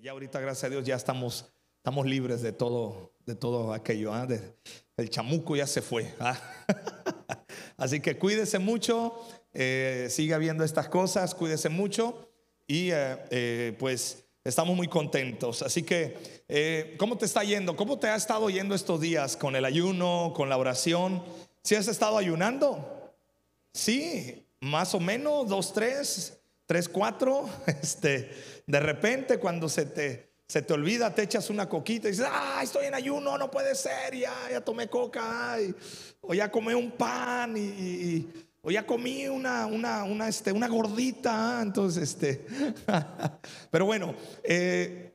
Ya ahorita, gracias a Dios, ya estamos, estamos libres de todo, de todo aquello. ¿ah? El chamuco ya se fue. ¿ah? Así que cuídese mucho, eh, siga viendo estas cosas, cuídese mucho y eh, eh, pues estamos muy contentos. Así que, eh, ¿cómo te está yendo? ¿Cómo te ha estado yendo estos días con el ayuno, con la oración? ¿Si has estado ayunando? Sí, más o menos, dos, tres, tres, cuatro. Este, de repente, cuando se te, se te olvida, te echas una coquita y dices, ah, estoy en ayuno, no puede ser, ya, ya tomé coca, ay, o ya comí un pan, y, o ya comí una, una, una, este, una gordita. Entonces, este, pero bueno, eh,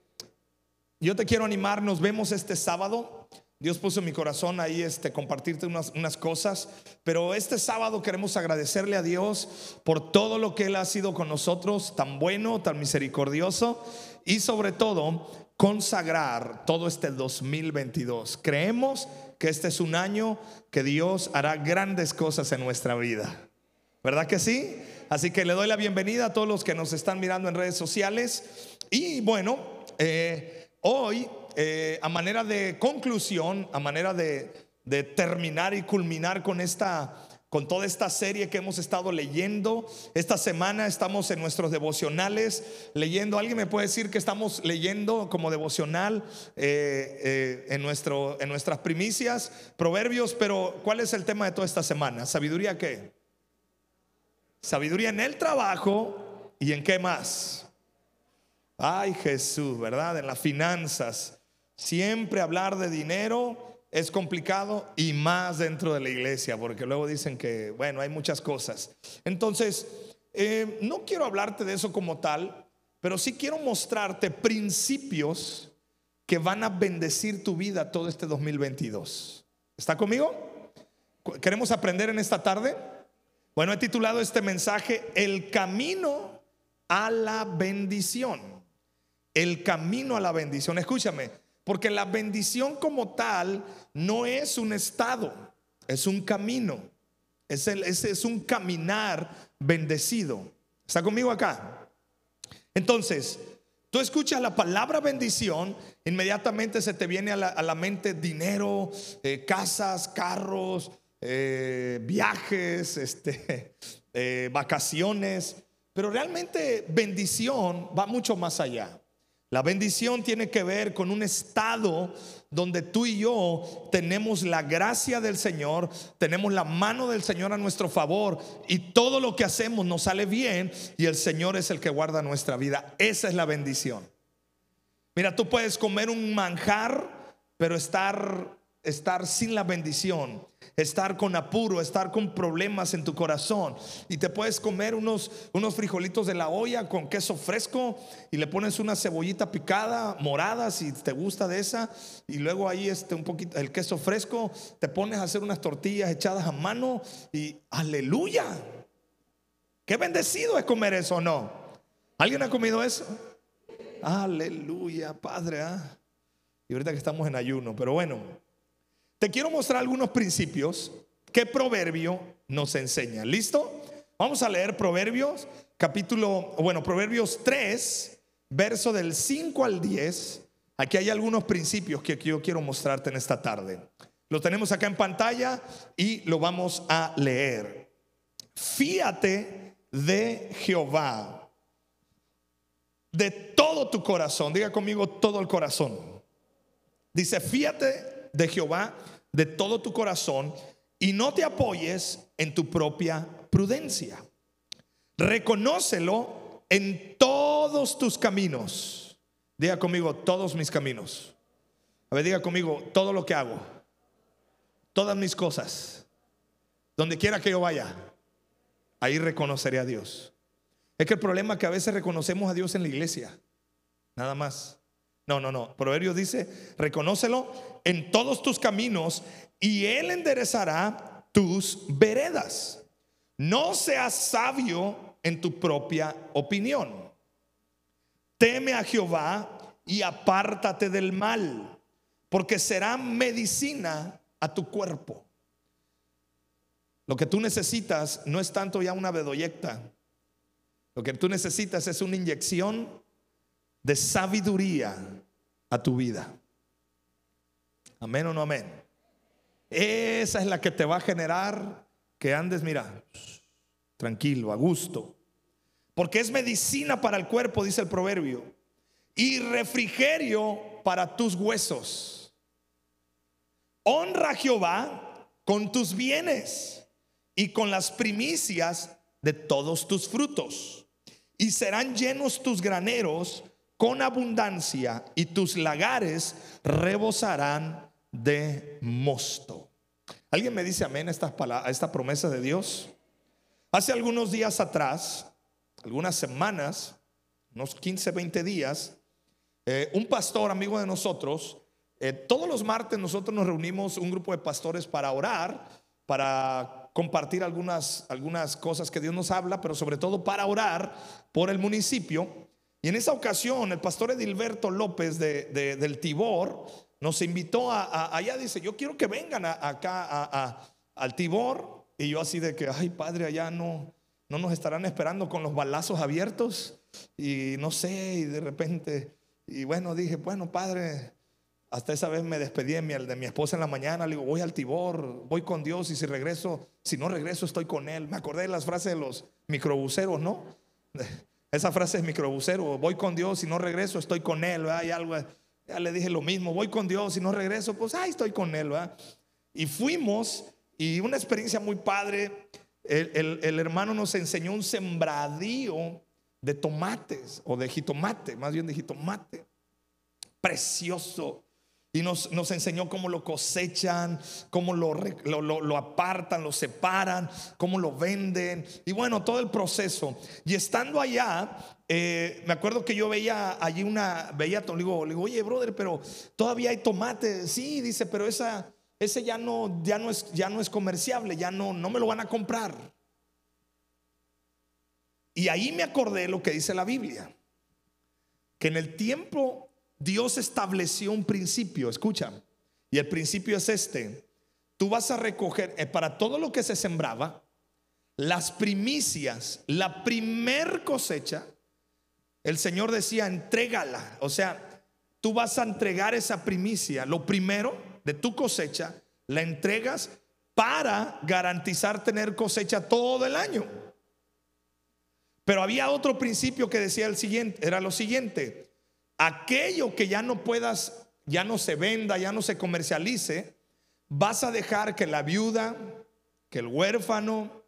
yo te quiero animar, nos vemos este sábado. Dios puso en mi corazón ahí este, compartirte unas, unas cosas, pero este sábado queremos agradecerle a Dios por todo lo que Él ha sido con nosotros, tan bueno, tan misericordioso y sobre todo consagrar todo este 2022. Creemos que este es un año que Dios hará grandes cosas en nuestra vida. ¿Verdad que sí? Así que le doy la bienvenida a todos los que nos están mirando en redes sociales. Y bueno, eh, hoy, eh, a manera de conclusión, a manera de, terminar y culminar con esta, con toda esta serie que hemos estado leyendo, esta semana estamos en nuestros devocionales leyendo. ¿Alguien me puede decir que estamos leyendo como devocional eh, eh, en, nuestro, en nuestras primicias, proverbios? Pero ¿cuál es el tema de toda esta semana? ¿Sabiduría qué? Sabiduría en el trabajo y en qué más. Ay Jesús, ¿verdad? En las finanzas. Siempre hablar de dinero es complicado y más dentro de la iglesia, porque luego dicen que, bueno, hay muchas cosas. Entonces, eh, no quiero hablarte de eso como tal, pero sí quiero mostrarte principios que van a bendecir tu vida todo este 2022. ¿Está conmigo? ¿Queremos aprender en esta tarde? Bueno, he titulado este mensaje El camino a la bendición. El camino a la bendición. Escúchame, porque la bendición como tal no es un estado, es un camino. Es, es, un caminar bendecido. ¿Está conmigo acá? Entonces, tú escuchas la palabra bendición, inmediatamente se te viene a la, a la mente dinero, eh, casas, carros, eh, viajes, este, eh, vacaciones, pero realmente bendición va mucho más allá. La bendición tiene que ver con un estado donde tú y yo tenemos la gracia del Señor, tenemos la mano del Señor a nuestro favor y todo lo que hacemos nos sale bien y el Señor es el que guarda nuestra vida. Esa es la bendición. Mira, tú puedes comer un manjar, pero estar estar sin la bendición, estar con apuro, estar con problemas en tu corazón. Y te puedes comer unos, unos frijolitos de la olla con queso fresco y le pones una cebollita picada, morada, si te gusta de esa. Y luego ahí este, un poquito el queso fresco, te pones a hacer unas tortillas echadas a mano y aleluya. Qué bendecido es comer eso no. ¿Alguien ha comido eso? Aleluya, Padre. ¿ah? Y ahorita que estamos en ayuno, pero bueno, te quiero mostrar algunos principios que Proverbio nos enseña. ¿Listo? Vamos a leer Proverbios, capítulo, bueno, Proverbios 3, verso del 5 al 10. Aquí hay algunos principios que yo quiero mostrarte en esta tarde. Lo tenemos acá en pantalla y lo vamos a leer. Fíate de Jehová de todo tu corazón. Diga conmigo todo el corazón. Dice, fíate de Jehová de todo tu corazón y no te apoyes en tu propia prudencia. Reconócelo en todos tus caminos. Diga conmigo, todos mis caminos. A ver, diga conmigo, todo lo que hago. Todas mis cosas. Donde quiera que yo vaya, ahí reconoceré a Dios. Es que el problema es que a veces reconocemos a Dios en la iglesia. Nada más. No, no, no. Proverbios dice, reconócelo en todos tus caminos y Él enderezará tus veredas. No seas sabio en tu propia opinión. Teme a Jehová y apártate del mal, porque será medicina a tu cuerpo. Lo que tú necesitas no es tanto ya una bedoyecta. Lo que tú necesitas es una inyección de sabiduría a tu vida. Amén o no amén. Esa es la que te va a generar que andes, mira, tranquilo, a gusto. Porque es medicina para el cuerpo, dice el proverbio, y refrigerio para tus huesos. Honra a Jehová con tus bienes y con las primicias de todos tus frutos. Y serán llenos tus graneros con abundancia y tus lagares rebosarán de mosto. ¿Alguien me dice amén a esta, a esta promesa de Dios? Hace algunos días atrás, algunas semanas, unos 15, 20 días, eh, un pastor amigo de nosotros, eh, todos los martes nosotros nos reunimos un grupo de pastores para orar, para compartir algunas, algunas cosas que Dios nos habla, pero sobre todo para orar por el municipio. Y en esa ocasión el pastor Edilberto López de, del Tibor nos invitó a, allá, dice, yo quiero que vengan acá al Tibor. Y yo así de que, ay padre, allá no, no nos estarán esperando con los balazos abiertos. Y no sé, y de repente, y bueno, dije, bueno padre, hasta esa vez me despedí de mi, de mi esposa en la mañana, le digo, voy al Tibor, voy con Dios y si regreso, si no regreso estoy con Él. Me acordé de las frases de los microbuseros, ¿no? Esa frase es microbusero, voy con Dios, si no regreso estoy con Él, Hay algo ya le dije lo mismo, voy con Dios y no regreso, pues ahí estoy con Él. ¿verdad? Y fuimos y una experiencia muy padre. El, el, hermano nos enseñó un sembradío de tomates o de jitomate, más bien de jitomate. Precioso. Y nos, nos, enseñó cómo lo cosechan, cómo lo, lo, lo, apartan, lo separan, cómo lo venden. Y bueno, todo el proceso. Y estando allá, eh, me acuerdo que yo veía allí una, veía, le digo, digo, oye, brother, pero todavía hay tomate. Sí, dice, pero esa, ese ya no, ya no es, ya no es comerciable, ya no, no me lo van a comprar. Y ahí me acordé lo que dice la Biblia, que en el tiempo Dios estableció un principio, escucha, y el principio es este, tú vas a recoger eh, para todo lo que se sembraba, las primicias, la primer cosecha, el Señor decía, entrégala. O sea, tú vas a entregar esa primicia. Lo primero de tu cosecha, la entregas para garantizar tener cosecha todo el año. Pero había otro principio que decía el siguiente, era lo siguiente, aquello que ya no puedas, ya no se venda, ya no se comercialice, vas a dejar que la viuda, que el huérfano,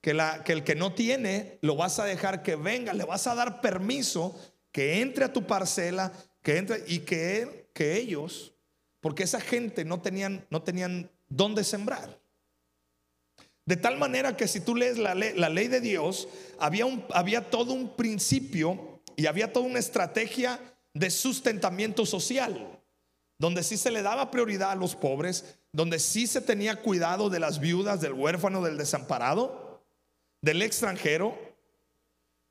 que, la, que el que no tiene, lo vas a dejar que venga, le vas a dar permiso que entre a tu parcela, que entre y que, que ellos, porque esa gente no tenían, no tenían dónde sembrar. De tal manera que si tú lees la ley, la ley de Dios, había, un, había todo un principio y había toda una estrategia de sustentamiento social, donde sí se le daba prioridad a los pobres, donde sí se tenía cuidado de las viudas, del huérfano, del desamparado del extranjero,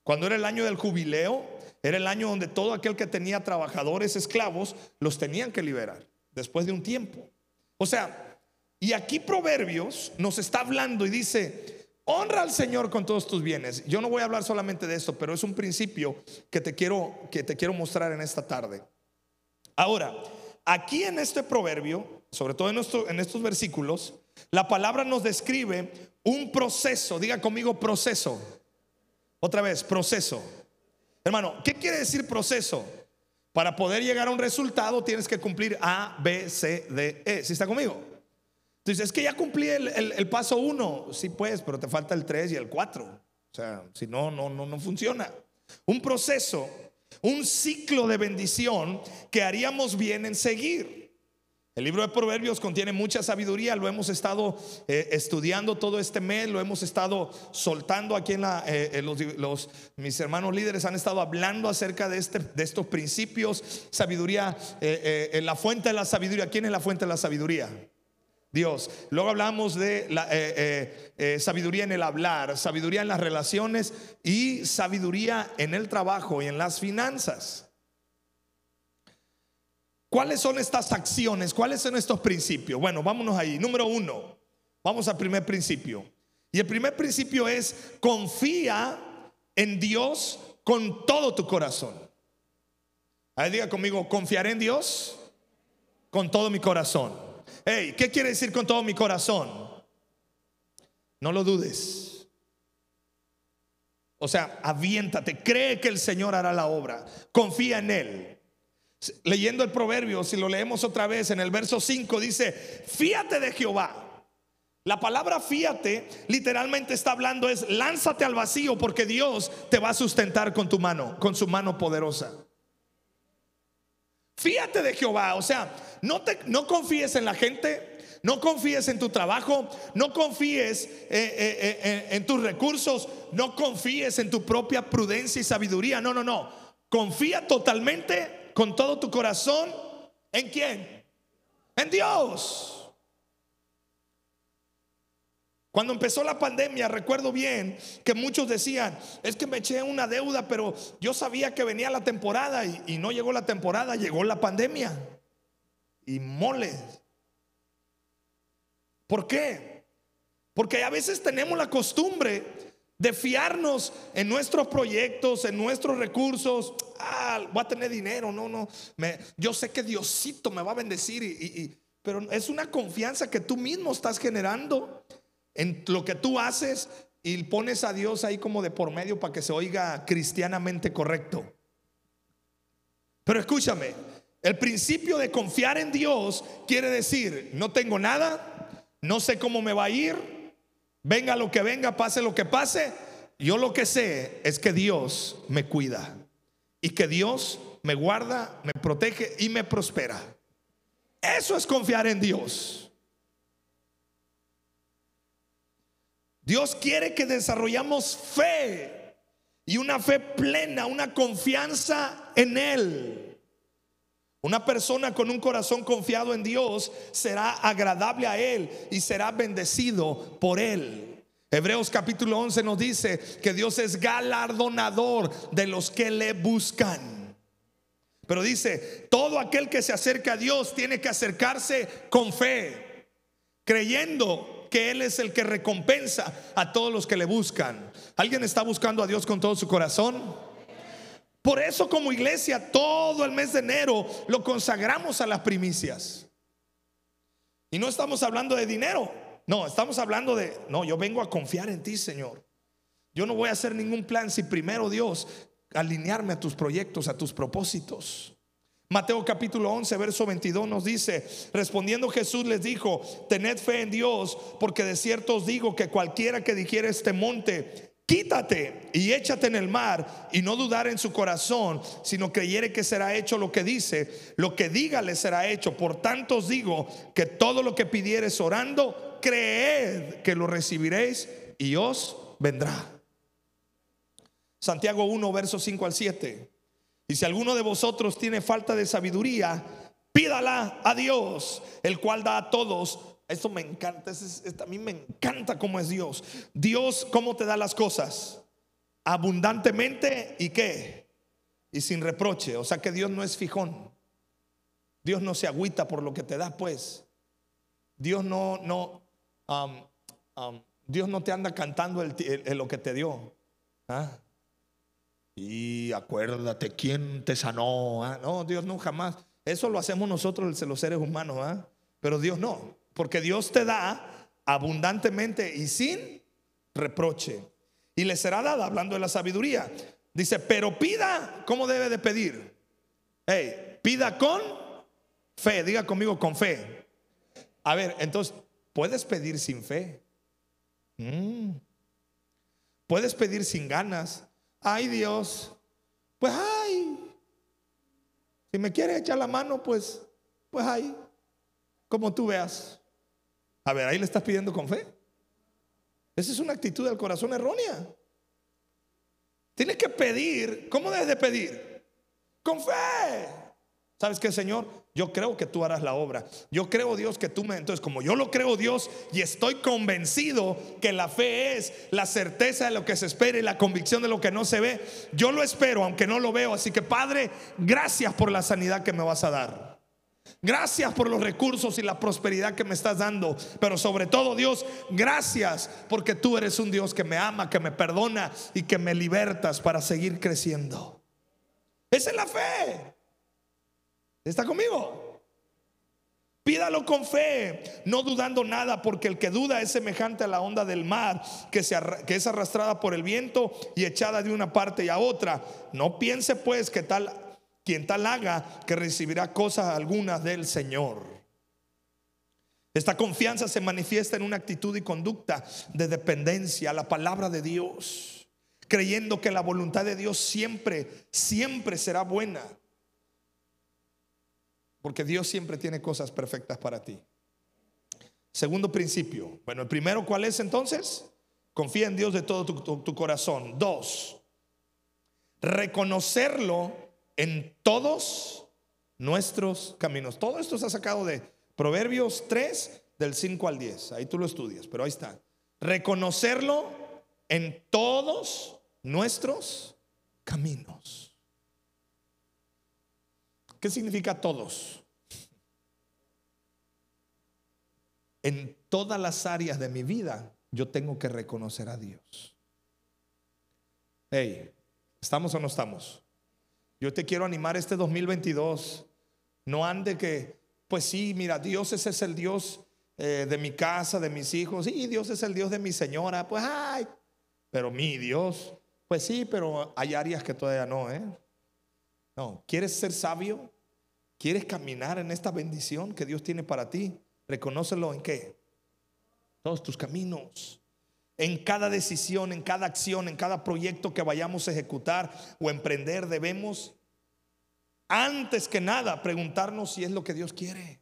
cuando era el año del jubileo, era el año donde todo aquel que tenía trabajadores esclavos los tenían que liberar después de un tiempo. O sea, y aquí Proverbios nos está hablando y dice, honra al Señor con todos tus bienes. Yo no voy a hablar solamente de esto, pero es un principio que te quiero que te quiero mostrar en esta tarde. Ahora, aquí en este proverbio, sobre todo en, estos versículos, la palabra nos describe un proceso. Diga conmigo proceso. Otra vez, proceso. Hermano, ¿qué quiere decir proceso? Para poder llegar a un resultado tienes que cumplir A, B, C, D, E. ¿Sí está conmigo? Entonces, es que ya cumplí el, paso uno. Sí, pues, pero te falta el 3 y el 4. O sea, si no, no, no, no funciona. Un proceso, un ciclo de bendición que haríamos bien en seguir. El libro de Proverbios contiene mucha sabiduría, lo hemos estado eh, estudiando todo este mes, lo hemos estado soltando aquí en la, eh, los, mis hermanos líderes han estado hablando acerca de, este, de estos principios, sabiduría, eh, en la fuente de la sabiduría. ¿Quién es la fuente de la sabiduría? Dios. Luego hablamos de la, sabiduría en el hablar, sabiduría en las relaciones y sabiduría en el trabajo y en las finanzas. ¿Cuáles son estas acciones? ¿Cuáles son estos principios? Bueno, vámonos ahí. Número uno, vamos al primer principio. Y el primer principio es confía en Dios con todo tu corazón. Ahí diga conmigo, confiaré en Dios con todo mi corazón. Hey, ¿qué quiere decir con todo mi corazón? No lo dudes. O sea, aviéntate, cree que el Señor hará la obra, confía en Él. Leyendo el proverbio, si lo leemos otra vez en el verso 5, dice, fíate de Jehová. La palabra fíate literalmente está hablando es lánzate al vacío porque Dios te va a sustentar con tu mano, con su mano poderosa. Fíate de Jehová, o sea, no, te, no confíes en la gente, no confíes en tu trabajo, no confíes eh, eh, eh, en tus recursos, no confíes en tu propia prudencia y sabiduría. No, no, no. Confía totalmente con todo tu corazón en quién? En Dios. Cuando empezó la pandemia, recuerdo bien que muchos decían, es que me eché una deuda, pero yo sabía que venía la temporada y, no llegó la temporada, llegó la pandemia. Y mole. ¿Por qué? Porque a veces tenemos la costumbre de fiarnos en nuestros proyectos, en nuestros recursos. Ah, voy a tener dinero, no, no. Me, yo sé que Diosito me va a bendecir, y, pero es una confianza que tú mismo estás generando en lo que tú haces y pones a Dios ahí como de por medio para que se oiga cristianamente correcto. Pero escúchame, el principio de confiar en Dios quiere decir, no tengo nada, no sé cómo me va a ir, venga lo que venga, pase lo que pase, yo lo que sé es que Dios me cuida y que Dios me guarda, me protege y me prospera. Eso es confiar en Dios. Dios quiere que desarrollamos fe y una fe plena, una confianza en Él. Una persona con un corazón confiado en Dios será agradable a Él y será bendecido por Él. Hebreos capítulo 11 nos dice que Dios es galardonador de los que le buscan. Pero dice, todo aquel que se acerca a Dios tiene que acercarse con fe, creyendo que Él es el que recompensa a todos los que le buscan. ¿Alguien está buscando a Dios con todo su corazón? Por eso como iglesia todo el mes de enero lo consagramos a las primicias. Y no estamos hablando de dinero, no, estamos hablando de, no, yo vengo a confiar en ti, Señor. Yo no voy a hacer ningún plan si primero Dios alinearme a tus proyectos, a tus propósitos. Mateo capítulo 11, verso 22 nos dice, respondiendo Jesús les dijo, tened fe en Dios, porque de cierto os digo que cualquiera que dijera este monte, quítate y échate en el mar, y no dudar en su corazón, sino creyere que será hecho lo que dice, lo que diga le será hecho. Por tanto os digo que todo lo que pidieres orando, creed que lo recibiréis y os vendrá. Santiago 1, verso 5 al 7. Y si alguno de vosotros tiene falta de sabiduría, pídala a Dios, el cual da a todos. Esto me encanta, a mí me encanta cómo es Dios. Dios, ¿cómo te da las cosas? Abundantemente y qué? Y sin reproche. O sea que Dios no es fijón. Dios no se agüita por lo que te da, pues. Dios no, no, um, Dios no te anda cantando lo que te dio. ¿Ah? Y acuérdate quién te sanó. ¿ah? No, Dios no jamás. Eso lo hacemos nosotros los seres humanos, ¿ah? pero Dios no. Porque Dios te da abundantemente y sin reproche. Y le será dada, hablando de la sabiduría. Dice, pero pida, ¿cómo debe de pedir? Hey, pida con fe. Diga conmigo con fe. A ver, entonces, ¿puedes pedir sin fe? Mm. Puedes pedir sin ganas. Ay Dios, pues ay. Si me quieres echar la mano, pues, pues ay. Como tú veas. A ver, ahí le estás pidiendo con fe. Esa es una actitud del corazón errónea. Tienes que pedir. ¿Cómo debes de pedir? Con fe. ¿Sabes qué, Señor? Yo creo que tú harás la obra. Yo creo, Dios, que tú me... Entonces, como yo lo creo, Dios, y estoy convencido que la fe es la certeza de lo que se espera y la convicción de lo que no se ve, yo lo espero, aunque no lo veo. Así que, Padre, gracias por la sanidad que me vas a dar. Gracias por los recursos y la prosperidad que me estás dando. Pero sobre todo, Dios, gracias porque tú eres un Dios que me ama, que me perdona y que me libertas para seguir creciendo. Esa es la fe. ¿Está conmigo? Pídalo con fe, no dudando nada, porque el que duda es semejante a la onda del mar, que, es arrastrada por el viento y echada de una parte y a otra. No piense pues que tal, quien tal haga, que recibirá cosas algunas del Señor. Esta confianza se manifiesta en una actitud y conducta de dependencia a la palabra de Dios, creyendo que la voluntad de Dios siempre, siempre será buena porque Dios siempre tiene cosas perfectas para ti. Segundo principio. Bueno, el primero, ¿cuál es entonces? Confía en Dios de todo tu, corazón. Dos, reconocerlo en todos nuestros caminos. Todo esto se ha sacado de Proverbios 3, del 5 al 10. Ahí tú lo estudias, pero ahí está. Reconocerlo en todos nuestros caminos. ¿Qué significa todos? En todas las áreas de mi vida yo tengo que reconocer a Dios. Hey, ¿estamos o no estamos? Yo te quiero animar este 2022. No ande que, pues sí, mira, Dios ese es el Dios eh, de mi casa, de mis hijos. Sí, Dios es el Dios de mi señora. Pues, ay, pero mi Dios. Pues sí, pero hay áreas que todavía no, ¿eh? No, ¿quieres ser sabio? ¿Quieres caminar en esta bendición que Dios tiene para ti? Reconócelo en qué? Todos tus caminos. En cada decisión, en cada acción, en cada proyecto que vayamos a ejecutar o emprender, debemos, antes que nada, preguntarnos si es lo que Dios quiere.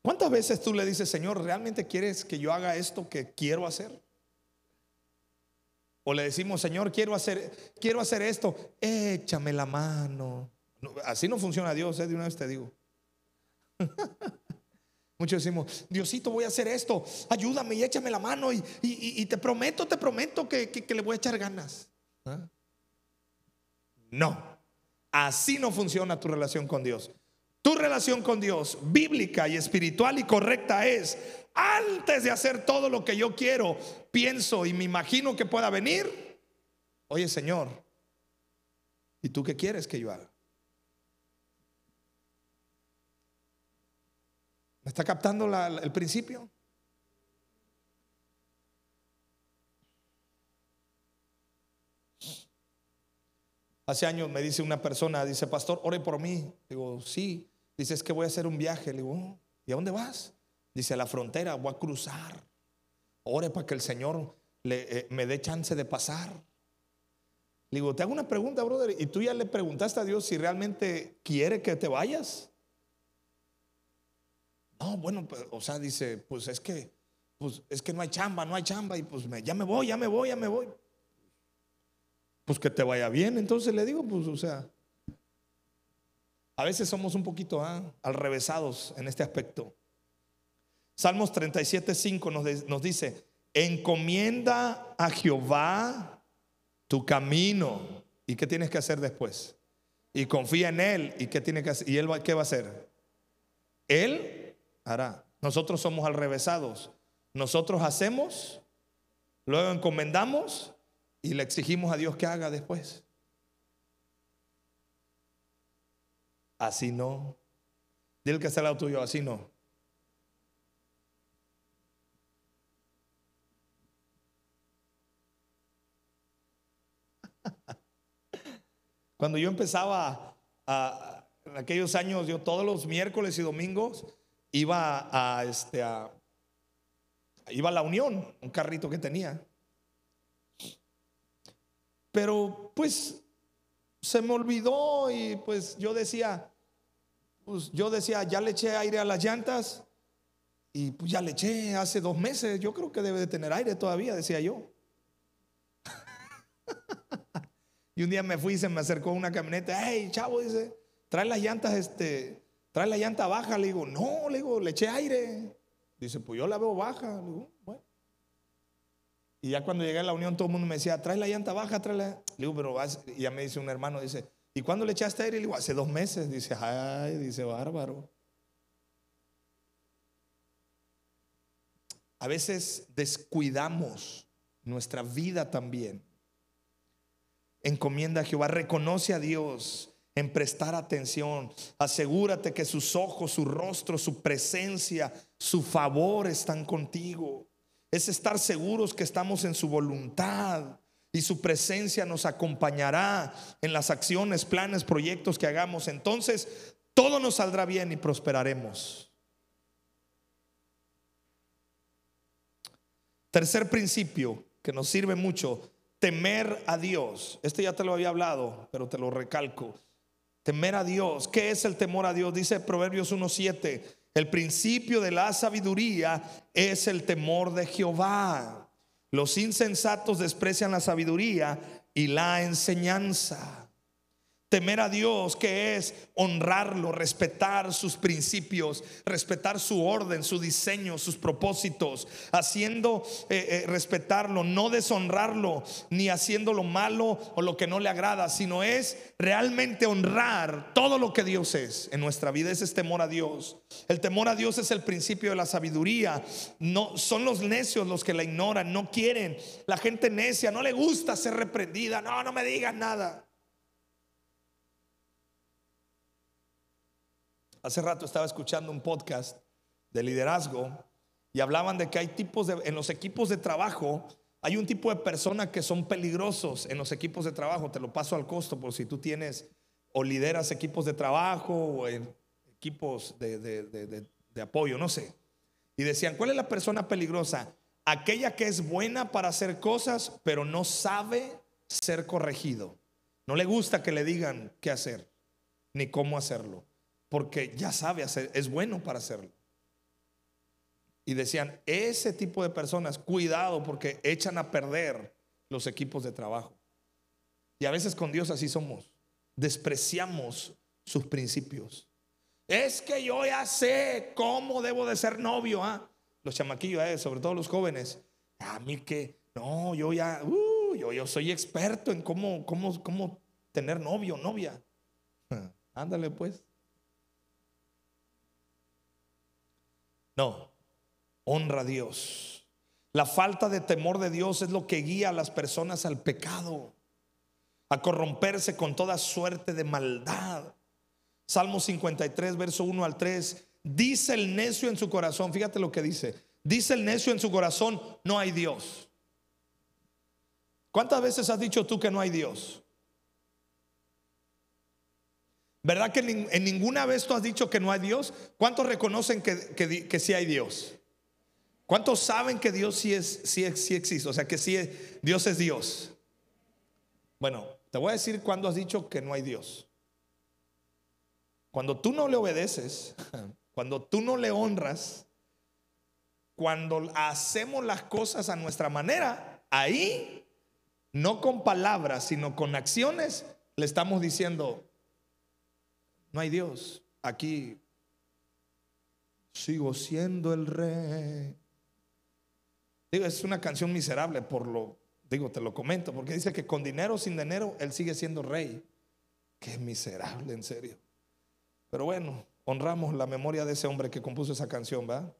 ¿Cuántas veces tú le dices, Señor, ¿realmente quieres que yo haga esto que quiero hacer? O le decimos, Señor, quiero hacer, quiero hacer esto, échame la mano. Así no funciona Dios, ¿eh? de una vez te digo. Muchos decimos, Diosito, voy a hacer esto, ayúdame y échame la mano y, te prometo, te prometo que, le voy a echar ganas. ¿Ah? No, así no funciona tu relación con Dios. Tu relación con Dios, bíblica y espiritual y correcta es, antes de hacer todo lo que yo quiero, pienso y me imagino que pueda venir. Oye Señor, ¿y tú qué quieres que yo haga? ¿Me está captando el principio? Hace años me dice una persona, dice, pastor, ore por mí. Digo, sí. Dice, es que voy a hacer un viaje. Le digo, oh, ¿y a dónde vas? Dice, a la frontera, voy a cruzar. Ore para que el Señor le, eh, me dé chance de pasar. Le digo, te hago una pregunta, brother. ¿Y tú ya le preguntaste a Dios si realmente quiere que te vayas? No, bueno, pues, o sea, dice, pues es que, pues es que no hay chamba, no hay chamba. Y pues me, ya me voy, ya me voy, ya me voy. Pues que te vaya bien. Entonces le digo, pues, o sea, a veces somos un poquito ah, al revesados en este aspecto. Salmos 37, 5 nos, nos dice, encomienda a Jehová tu camino. ¿Y qué tienes que hacer después? Y confía en Él. ¿Y qué tiene que hacer? ¿Y Él qué va a hacer? Él hará. Nosotros somos al revesados. Nosotros hacemos, luego encomendamos y le exigimos a Dios que haga después. Así no. Dile que está al lado tuyo, así no. Cuando yo empezaba en aquellos años, yo todos los miércoles y domingos iba a, este, iba a la Unión, un carrito que tenía. Pero pues se me olvidó y pues yo decía, pues yo decía, ya le eché aire a las llantas y pues ya le eché hace dos meses, yo creo que debe de tener aire todavía, decía yo. Y un día me fui y se me acercó una camioneta. Hey, chavo, dice, trae las llantas, este, trae la llanta baja. Le digo, no, le digo, le eché aire. Dice, pues yo la veo baja. Y ya cuando llegué a la unión, todo el mundo me decía, trae la llanta baja, trae la. Le digo, pero. Y ya me dice un hermano, dice, ¿y cuándo le echaste aire? Le digo, hace dos meses. Dice, ay, dice, bárbaro. A veces descuidamos nuestra vida también encomienda a Jehová, reconoce a Dios en prestar atención. Asegúrate que sus ojos, su rostro, su presencia, su favor están contigo. Es estar seguros que estamos en su voluntad y su presencia nos acompañará en las acciones, planes, proyectos que hagamos. Entonces, todo nos saldrá bien y prosperaremos. Tercer principio que nos sirve mucho, temer a Dios. Este ya te lo había hablado, pero te lo recalco. Temer a Dios. ¿Qué es el temor a Dios? Dice Proverbios 1.7. El principio de la sabiduría es el temor de Jehová. Los insensatos desprecian la sabiduría y la enseñanza. Temer a Dios, que es honrarlo, respetar sus principios, respetar su orden, su diseño, sus propósitos, haciendo eh, eh, respetarlo, no deshonrarlo, ni haciendo lo malo o lo que no le agrada, sino es realmente honrar todo lo que Dios es en nuestra vida. Ese es temor a Dios. El temor a Dios es el principio de la sabiduría. No son los necios los que la ignoran, no quieren. La gente necia no le gusta ser reprendida. No, no me digan nada. Hace rato estaba escuchando un podcast de liderazgo y hablaban de que hay tipos de, en los equipos de trabajo, hay un tipo de personas que son peligrosos en los equipos de trabajo. Te lo paso al costo por si tú tienes o lideras equipos de trabajo o equipos de, de apoyo, no sé. Y decían, ¿cuál es la persona peligrosa? Aquella que es buena para hacer cosas, pero no sabe ser corregido. No le gusta que le digan qué hacer, ni cómo hacerlo porque ya sabe hacer, es bueno para hacerlo. Y decían, ese tipo de personas, cuidado porque echan a perder los equipos de trabajo. Y a veces con Dios así somos. Despreciamos sus principios. Es que yo ya sé cómo debo de ser novio. ¿ah? Los chamaquillos, eh, sobre todo los jóvenes. A mí que, no, yo ya, uh, yo, yo soy experto en cómo, cómo, cómo tener novio, novia. Ándale pues. No, honra a Dios. La falta de temor de Dios es lo que guía a las personas al pecado, a corromperse con toda suerte de maldad. Salmo 53, verso 1 al 3, dice el necio en su corazón, fíjate lo que dice, dice el necio en su corazón, no hay Dios. ¿Cuántas veces has dicho tú que no hay Dios? ¿Verdad que en ninguna vez tú has dicho que no hay Dios? ¿Cuántos reconocen que, que, sí hay Dios? ¿Cuántos saben que Dios sí, es, sí, sí existe? O sea, que sí Dios es Dios. Bueno, te voy a decir cuándo has dicho que no hay Dios. Cuando tú no le obedeces, cuando tú no le honras, cuando hacemos las cosas a nuestra manera, ahí, no con palabras, sino con acciones, le estamos diciendo, no hay Dios. Aquí sigo siendo el rey. Digo, es una canción miserable por lo, digo, te lo comento, porque dice que con dinero o sin dinero, él sigue siendo rey. Qué miserable, en serio. Pero bueno, honramos la memoria de ese hombre que compuso esa canción, ¿va?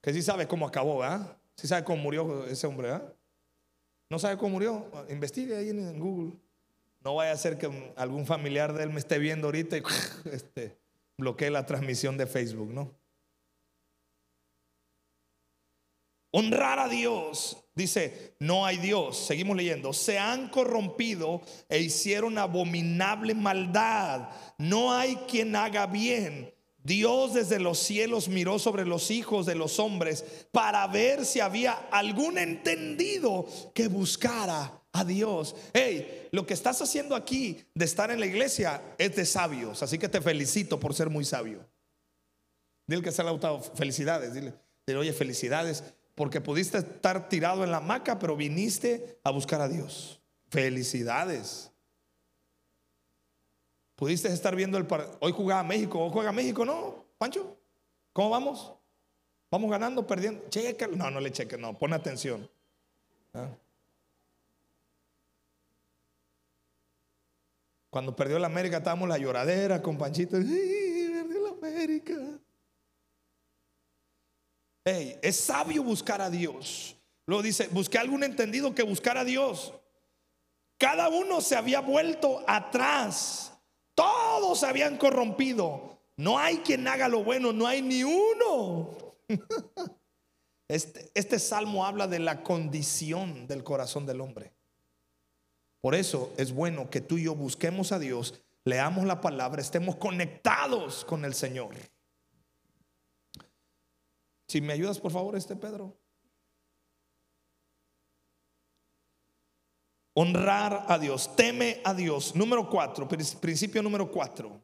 Que sí sabe cómo acabó, ¿va? Sí sabe cómo murió ese hombre, ¿va? ¿No sabe cómo murió? Investigue ahí en Google. No vaya a ser que algún familiar de él me esté viendo ahorita y este, bloquee la transmisión de Facebook, ¿no? Honrar a Dios, dice, no hay Dios. Seguimos leyendo, se han corrompido e hicieron abominable maldad. No hay quien haga bien. Dios desde los cielos miró sobre los hijos de los hombres para ver si había algún entendido que buscara a Dios. Hey, lo que estás haciendo aquí de estar en la iglesia es de sabios, así que te felicito por ser muy sabio. Dile que se ha gustado, felicidades, dile, dile, oye, felicidades, porque pudiste estar tirado en la hamaca, pero viniste a buscar a Dios. Felicidades. Pudiste estar viendo el hoy jugaba México, hoy juega México, ¿no? Pancho, ¿cómo vamos? Vamos ganando, perdiendo. Checa, no, no le cheque, no, pon atención. ¿Ah? Cuando perdió la América estábamos la lloradera con Panchito. perdió la América! Hey, es sabio buscar a Dios. Luego dice, busqué algún entendido que buscar a Dios. Cada uno se había vuelto atrás. Todos se habían corrompido. No hay quien haga lo bueno, no hay ni uno. Este, este salmo habla de la condición del corazón del hombre. Por eso es bueno que tú y yo busquemos a Dios, leamos la palabra, estemos conectados con el Señor. Si me ayudas, por favor, este Pedro. Honrar a Dios, teme a Dios. Número cuatro, principio número cuatro.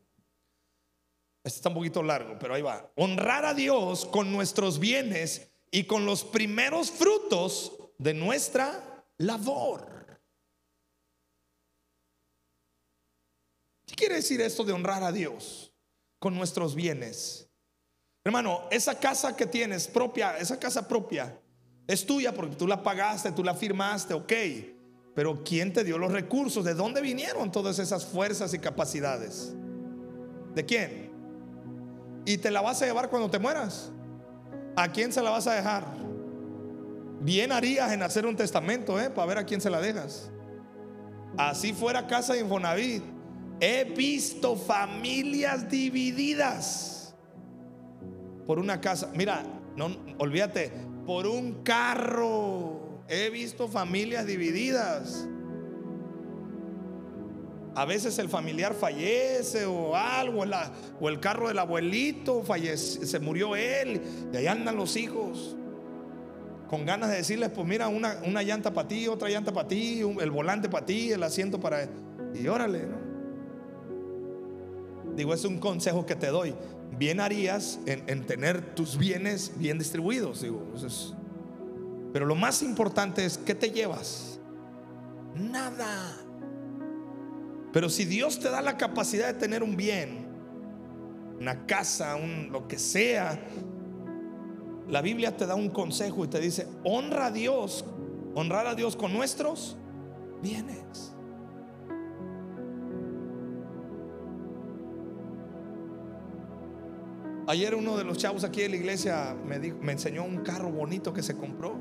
Este está un poquito largo, pero ahí va. Honrar a Dios con nuestros bienes y con los primeros frutos de nuestra labor. ¿Qué quiere decir esto de honrar a Dios con nuestros bienes? Hermano, esa casa que tienes propia, esa casa propia, es tuya porque tú la pagaste, tú la firmaste, ok. Pero ¿quién te dio los recursos? ¿De dónde vinieron todas esas fuerzas y capacidades? ¿De quién? ¿Y te la vas a llevar cuando te mueras? ¿A quién se la vas a dejar? Bien harías en hacer un testamento, ¿eh? Para ver a quién se la dejas. Así fuera casa de Infonavit. He visto familias divididas por una casa. Mira, no olvídate, por un carro. He visto familias divididas. A veces el familiar fallece o algo, o el carro del abuelito fallece, se murió él, y ahí andan los hijos. Con ganas de decirles, pues mira, una, una llanta para ti, otra llanta para ti, el volante para ti, el asiento para... Y órale, ¿no? Digo, es un consejo que te doy. Bien harías en, tener tus bienes bien distribuidos. Digo, pero lo más importante es, ¿qué te llevas? Nada. Pero si Dios te da la capacidad de tener un bien, una casa, un, lo que sea, la Biblia te da un consejo y te dice, honra a Dios, honrar a Dios con nuestros bienes. Ayer uno de los chavos aquí de la iglesia me, enseñó un carro bonito que se compró.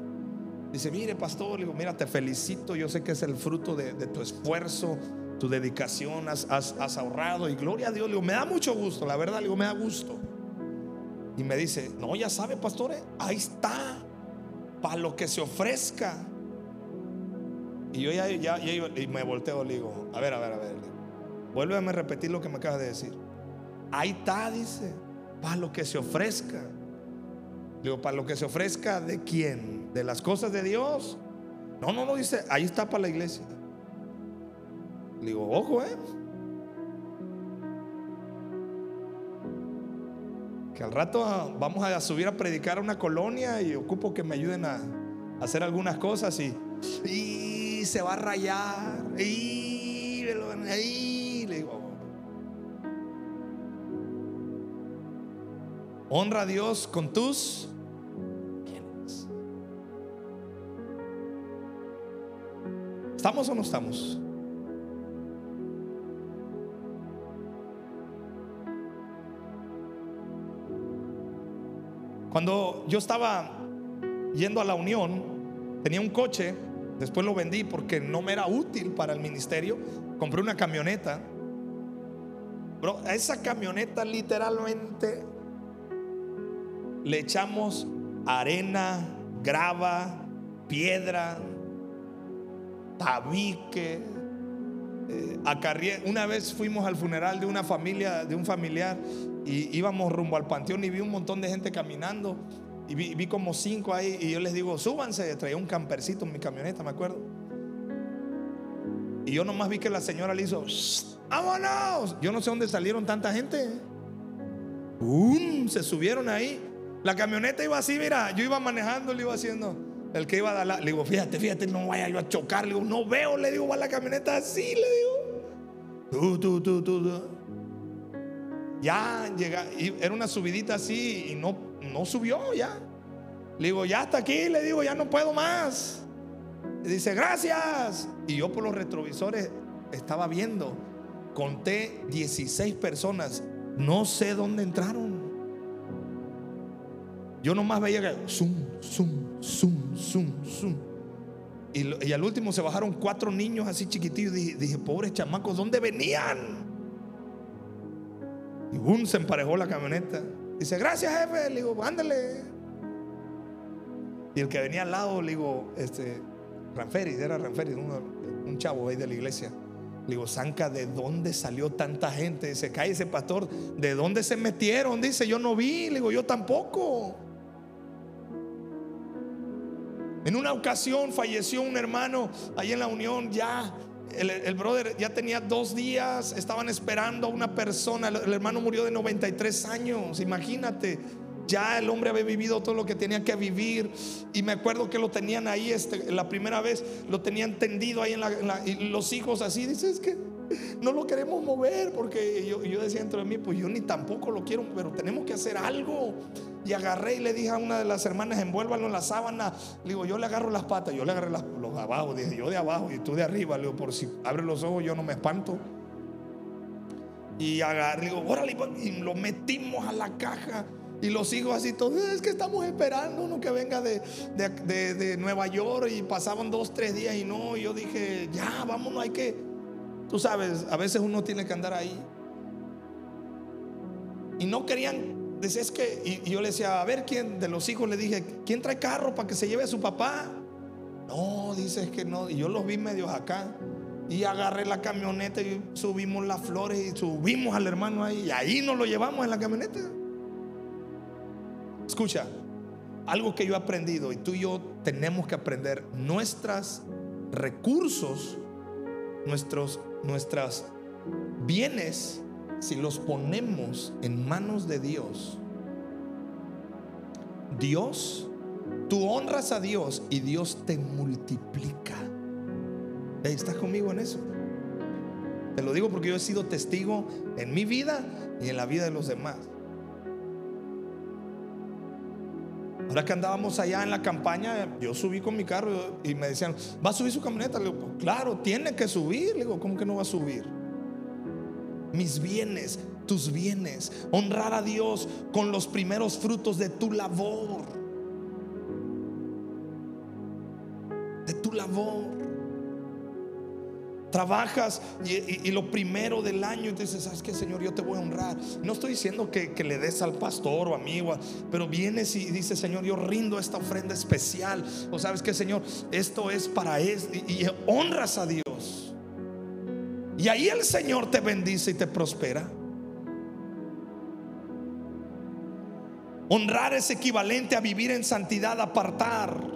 Dice, mire pastor, le digo, mira, te felicito, yo sé que es el fruto de, tu esfuerzo, tu dedicación, has, ahorrado y gloria a Dios. Le digo, me da mucho gusto, la verdad, le digo, me da gusto. Y me dice, no, ya sabe, pastores, ahí está, para lo que se ofrezca. Y yo ya, ya, y me volteo, le digo, a ver, a ver, a ver, vuélveme a repetir lo que me acabas de decir. Ahí está, dice, para lo que se ofrezca. Digo, para lo que se ofrezca, ¿de quién? ¿De las cosas de Dios? No, no, no, dice, ahí está para la iglesia. Le digo, ojo, ¿eh? Que al rato vamos a subir a predicar a una colonia y ocupo que me ayuden a, hacer algunas cosas y, y, se va a rayar. Y, y honra a Dios con tus. ¿Estamos o no estamos? Cuando yo estaba yendo a la Unión, tenía un coche, después lo vendí porque no me era útil para el ministerio, compré una camioneta. Bro, esa camioneta literalmente le echamos arena, grava, piedra, tabique. Eh, una vez fuimos al funeral de una familia, de un familiar, y íbamos rumbo al panteón y vi un montón de gente caminando. Y vi, como cinco ahí. Y yo les digo, súbanse. Traía un campercito en mi camioneta, me acuerdo. Y yo nomás vi que la señora le hizo, vámonos. Yo no sé dónde salieron tanta gente. Se subieron ahí. La camioneta iba así, mira. Yo iba manejando, le iba haciendo. El que iba a dar la. Le digo, fíjate, fíjate, no vaya yo a chocar. Le digo, no veo. Le digo, va la camioneta así. Le digo, tú, tú, tú, tú. Ya llega, era una subidita así y no, no subió ya. Le digo, ya está aquí, le digo, ya no puedo más. dice, gracias. Y yo por los retrovisores estaba viendo, conté 16 personas, no sé dónde entraron. Yo nomás veía que zoom, zoom, zoom, zoom, zoom. Y, al último se bajaron cuatro niños así chiquititos. Dije, pobres chamacos, ¿dónde venían? Y boom, se emparejó la camioneta. Dice, gracias jefe. Le digo, ándale. Y el que venía al lado, le digo, este, Ranferis, era Ranferis, un chavo ahí de la iglesia. Le digo, Zanca, ¿de dónde salió tanta gente? Dice, ese pastor, ¿de dónde se metieron? Dice, yo no vi. Le digo, yo tampoco. En una ocasión falleció un hermano ahí en la unión, ya el, brother ya tenía dos días, estaban esperando a una persona, el, hermano murió de 93 años, imagínate. Ya el hombre había vivido todo lo que tenía que vivir. Y me acuerdo que lo tenían ahí, este, la primera vez lo tenían tendido ahí en la, y los hijos así, dices que no lo queremos mover porque yo, yo decía dentro de mí, pues yo ni tampoco lo quiero, pero tenemos que hacer algo. Y agarré y le dije a una de las hermanas, envuélvalo en la sábana. Le digo, yo le agarro las patas, yo le agarré los de abajo, dije, yo de abajo y tú de arriba. Le digo, por si abre los ojos, yo no me espanto. Y agarré, digo, órale, y lo metimos a la caja. Y los hijos así todos, es que estamos esperando uno que venga de, de, Nueva York y pasaban dos, tres días y no, y yo dije, ya, vámonos, hay que, tú sabes, a veces uno tiene que andar ahí. Y no querían, decía, que, y, yo le decía, a ver, ¿quién de los hijos le dije, ¿quién trae carro para que se lleve a su papá? No, dice, es que no, y yo los vi medios acá. Y agarré la camioneta y subimos las flores y subimos al hermano ahí. Y ahí nos lo llevamos en la camioneta. Escucha, algo que yo he aprendido y tú y yo tenemos que aprender, nuestros recursos, nuestros nuestras bienes, si los ponemos en manos de Dios, Dios, tú honras a Dios y Dios te multiplica. ¿Estás conmigo en eso? Te lo digo porque yo he sido testigo en mi vida y en la vida de los demás. Ahora que andábamos allá en la campaña, yo subí con mi carro y me decían, ¿va a subir su camioneta? Le digo, pues, claro, tiene que subir. Le digo, ¿cómo que no va a subir? Mis bienes, tus bienes, honrar a Dios con los primeros frutos de tu labor. De tu labor trabajas y, lo primero del año y dices, ¿sabes qué, Señor? Yo te voy a honrar. No estoy diciendo que, le des al pastor o amigo, pero vienes y dices, Señor, yo rindo esta ofrenda especial. O sabes que, Señor, esto es para él y honras a Dios. Y ahí el Señor te bendice y te prospera. Honrar es equivalente a vivir en santidad, apartar.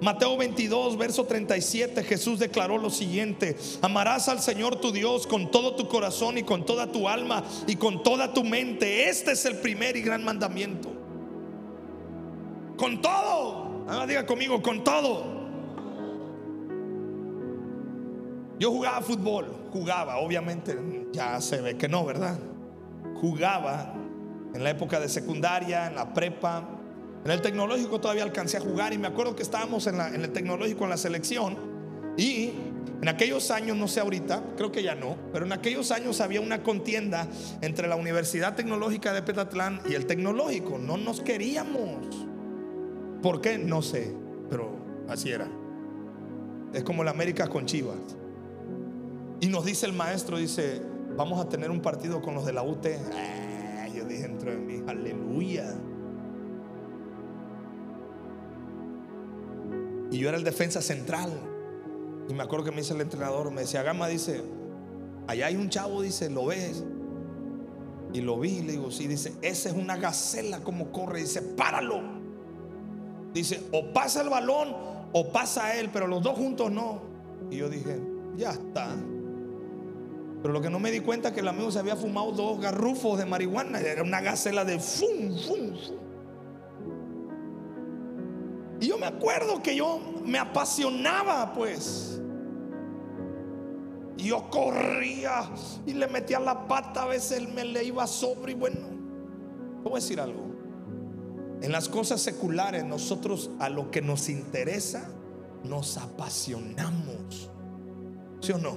Mateo 22, verso 37, Jesús declaró lo siguiente, amarás al Señor tu Dios con todo tu corazón y con toda tu alma y con toda tu mente. Este es el primer y gran mandamiento. Con todo, ah, diga conmigo, con todo. Yo jugaba fútbol, jugaba, obviamente, ya se ve que no, ¿verdad? Jugaba en la época de secundaria, en la prepa, en el tecnológico todavía alcancé a jugar y me acuerdo que estábamos en, el tecnológico en la selección y en aquellos años, no sé ahorita, creo que ya no, pero en aquellos años había una contienda entre la Universidad Tecnológica de Petatlán y el tecnológico. No nos queríamos. ¿Por qué? No sé, pero así era. Es como la América con Chivas. Y nos dice el maestro, dice, vamos a tener un partido con los de la UT. Ah, yo dije dentro de mí, aleluya. Y yo era el defensa central. Y me acuerdo que me dice el entrenador, me decía, Gama, dice, allá hay un chavo, dice, ¿lo ves? Y lo vi, le digo, sí, dice, esa es una gacela como corre, dice, páralo. Dice, o pasa el balón o pasa él, pero los dos juntos no. Y yo dije, ya está. Pero lo que no me di cuenta que el amigo se había fumado dos garrufos de marihuana, era una gacela de fum, fum, fum. Y yo me acuerdo que yo me apasionaba, pues. Y yo corría y le metía la pata, a veces él me le iba sobre y bueno, voy a decir algo. En las cosas seculares nosotros a lo que nos interesa nos apasionamos. ¿Sí o no?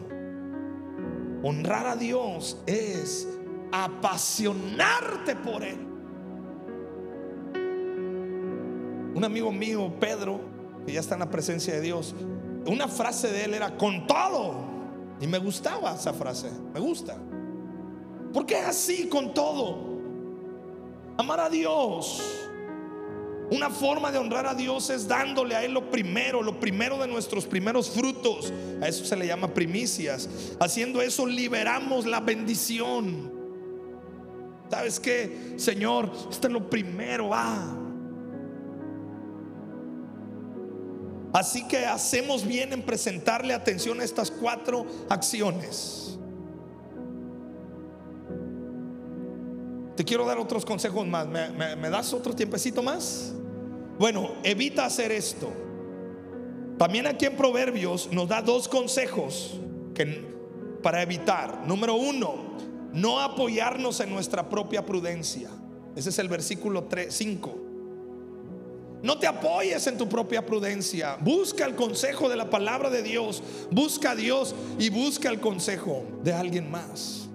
Honrar a Dios es apasionarte por Él. Un amigo mío, Pedro, que ya está en la presencia de Dios, una frase de él era con todo. Y me gustaba esa frase, me gusta. Porque es así con todo. Amar a Dios. Una forma de honrar a Dios es dándole a Él lo primero, lo primero de nuestros primeros frutos. A eso se le llama primicias. Haciendo eso liberamos la bendición. ¿Sabes qué? Señor, esto es lo primero. Ah. Así que hacemos bien en presentarle atención a estas cuatro acciones. Te quiero dar otros consejos más. ¿Me, das otro tiempecito más? Bueno, evita hacer esto. También aquí en Proverbios nos da dos consejos que, para evitar. Número uno, no apoyarnos en nuestra propia prudencia. Ese es el versículo 3, 5. No te apoyes en tu propia prudencia. Busca el consejo de la palabra de Dios. Busca a Dios y busca el consejo de alguien más.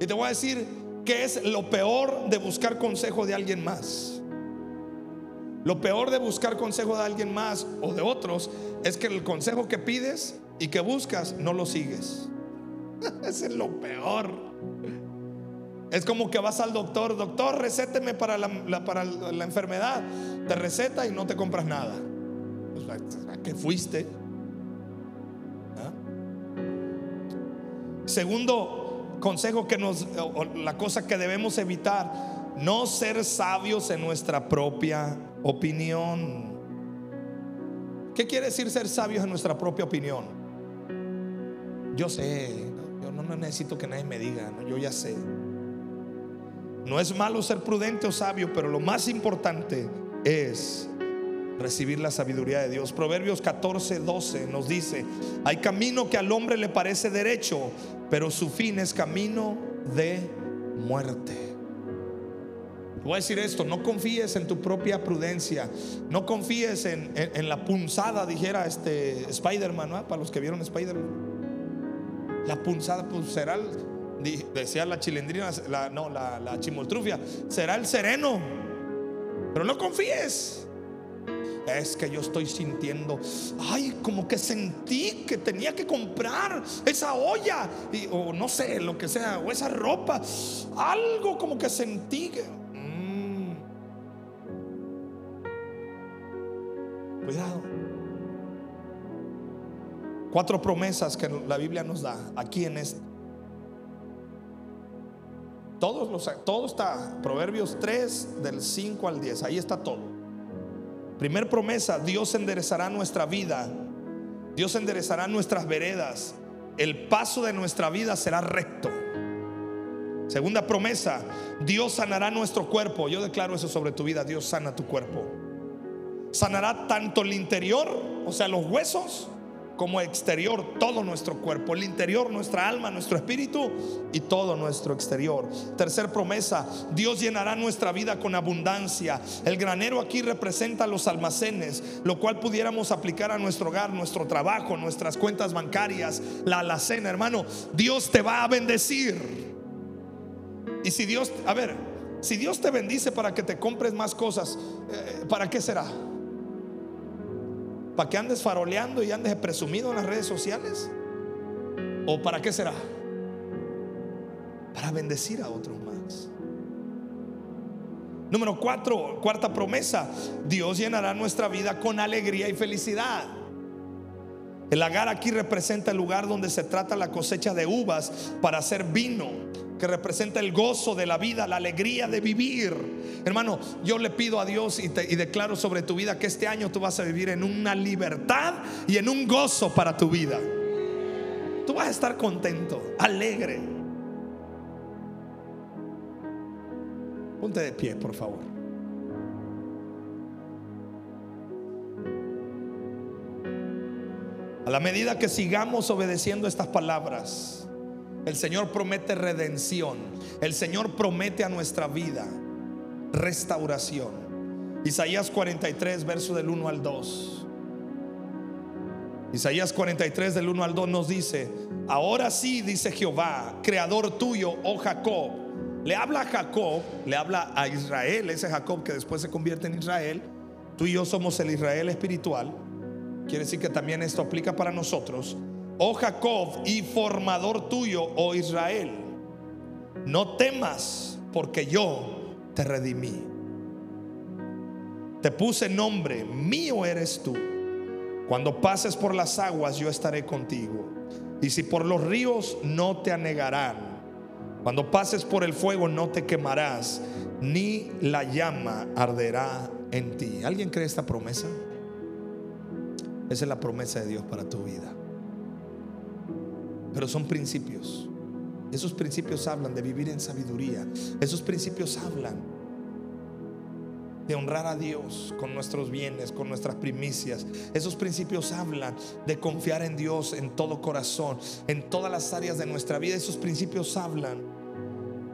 Y te voy a decir que es lo peor de buscar consejo de alguien más. Lo peor de buscar consejo de alguien más o de otros es que el consejo que pides y que buscas no lo sigues. Ese es lo peor. Es como que vas al doctor, doctor, recéteme para la, para la enfermedad. Te receta y no te compras nada. ¿A qué fuiste? ¿Ah? Segundo consejo que nos, la cosa que debemos evitar, no ser sabios en nuestra propia opinión. ¿Qué quiere decir ser sabios en nuestra propia opinión? Yo sé, yo no necesito que nadie me diga, yo ya sé. No es malo ser prudente o sabio, pero lo más importante es recibir la sabiduría de Dios. Proverbios 14, 12 nos dice, hay camino que al hombre le parece derecho, pero su fin es camino de muerte. Voy a decir esto, no confíes en tu propia prudencia, no confíes en, la punzada, dijera este Spider-Man, para los que vieron Spider-Man. La punzada, pues será, decía la chilindrina, la, no, la, la chimoltrufia, será el sereno, pero no confíes. Es que yo estoy sintiendo, ay, como que sentí que tenía que comprar esa olla, o no sé, lo que sea, o esa ropa, algo como que sentí que Cuidado. Cuatro promesas que la Biblia nos da aquí en este. Todos los, todo está, Proverbios 3 del 5 al 10, ahí está todo. Primer promesa, Dios enderezará nuestra vida, Dios enderezará nuestras veredas, el paso de nuestra vida será recto. Segunda promesa, Dios sanará nuestro cuerpo. Yo declaro eso sobre tu vida, Dios sana tu cuerpo. Sanará tanto el interior, o sea, los huesos, como exterior, todo nuestro cuerpo, el interior, nuestra alma, nuestro espíritu y todo nuestro exterior. Tercer promesa, Dios llenará nuestra vida con abundancia. El granero aquí representa los almacenes, lo cual pudiéramos aplicar a nuestro hogar, nuestro trabajo, nuestras cuentas bancarias, la alacena, hermano. Dios te va a bendecir. Y si Dios, a ver, si Dios te bendice para que te compres más cosas, eh, ¿para qué será? ¿Para que andes faroleando y andes presumido en las redes sociales? ¿O para qué será? Para bendecir a otros más. Número cuatro, cuarta promesa. Dios llenará nuestra vida con alegría y felicidad. El lagar aquí representa el lugar donde se trata la cosecha de uvas para hacer vino que representa el gozo de la vida, la alegría de vivir. Hermano, yo le pido a Dios y, te, declaro sobre tu vida que este año tú vas a vivir en una libertad y en un gozo para tu vida. Tú vas a estar contento, alegre. Ponte de pie, por favor. A la medida que sigamos obedeciendo estas palabras, el Señor promete redención. El Señor promete a nuestra vida restauración. Isaías 43, verso del 1 al 2. Isaías 43 del 1 al 2 nos dice, ahora sí, dice Jehová, creador tuyo, oh Jacob. Le habla a Jacob, le habla a Israel, ese Jacob que después se convierte en Israel. Tú y yo somos el Israel espiritual. Quiere decir que también esto aplica para nosotros oh Jacob, y formador tuyo, oh Israel. no temas, porque yo te redimí. Te puse nombre, mío eres tú. Cuando pases por las aguas, yo estaré contigo. Y si por los ríos, no te anegarán. Cuando pases por el fuego, no te quemarás, ni la llama arderá en ti. ¿Alguien cree esta promesa? Esa es la promesa de Dios para tu vida. Pero son principios. Esos principios hablan de vivir en sabiduría. Esos principios hablan de honrar a Dios con nuestros bienes, con nuestras primicias. Esos principios hablan de confiar en Dios en todo corazón, en todas las áreas de nuestra vida. Esos principios hablan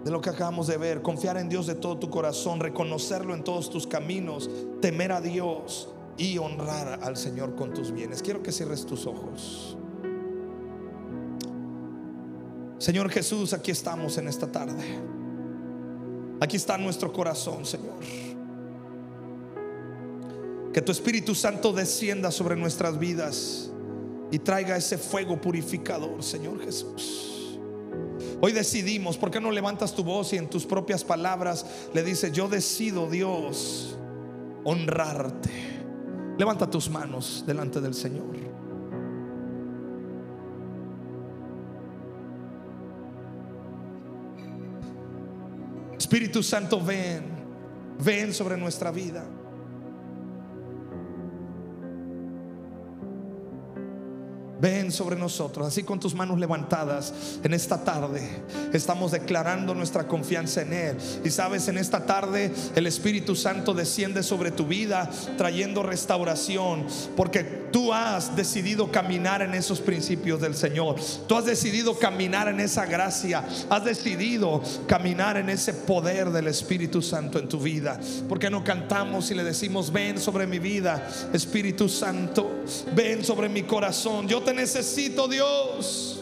de lo que acabamos de ver, confiar en Dios de todo tu corazón, reconocerlo en todos tus caminos, temer a Dios y honrar al Señor con tus bienes. Quiero que cierres tus ojos. Señor Jesús, aquí estamos en esta tarde. Aquí está nuestro corazón, Señor. Que tu Espíritu Santo descienda sobre nuestras vidas y traiga ese fuego purificador, Señor Jesús. Hoy decidimos, ¿por qué no levantas tu voz y en tus propias palabras le dices, yo decido, Dios, honrarte? Levanta tus manos delante del Señor. Espíritu Santo, ven, ven sobre nuestra vida. Ven sobre nosotros, así con tus manos levantadas en esta tarde. Estamos declarando nuestra confianza en Él. Y sabes, en esta tarde el Espíritu Santo desciende sobre tu vida trayendo restauración. Porque tú has decidido caminar en esos principios del Señor. Tú has decidido caminar en esa gracia. Has decidido caminar en ese poder del Espíritu Santo en tu vida. Porque no cantamos y le decimos, ven sobre mi vida, Espíritu Santo. Ven sobre mi corazón. Yo te necesito, Dios.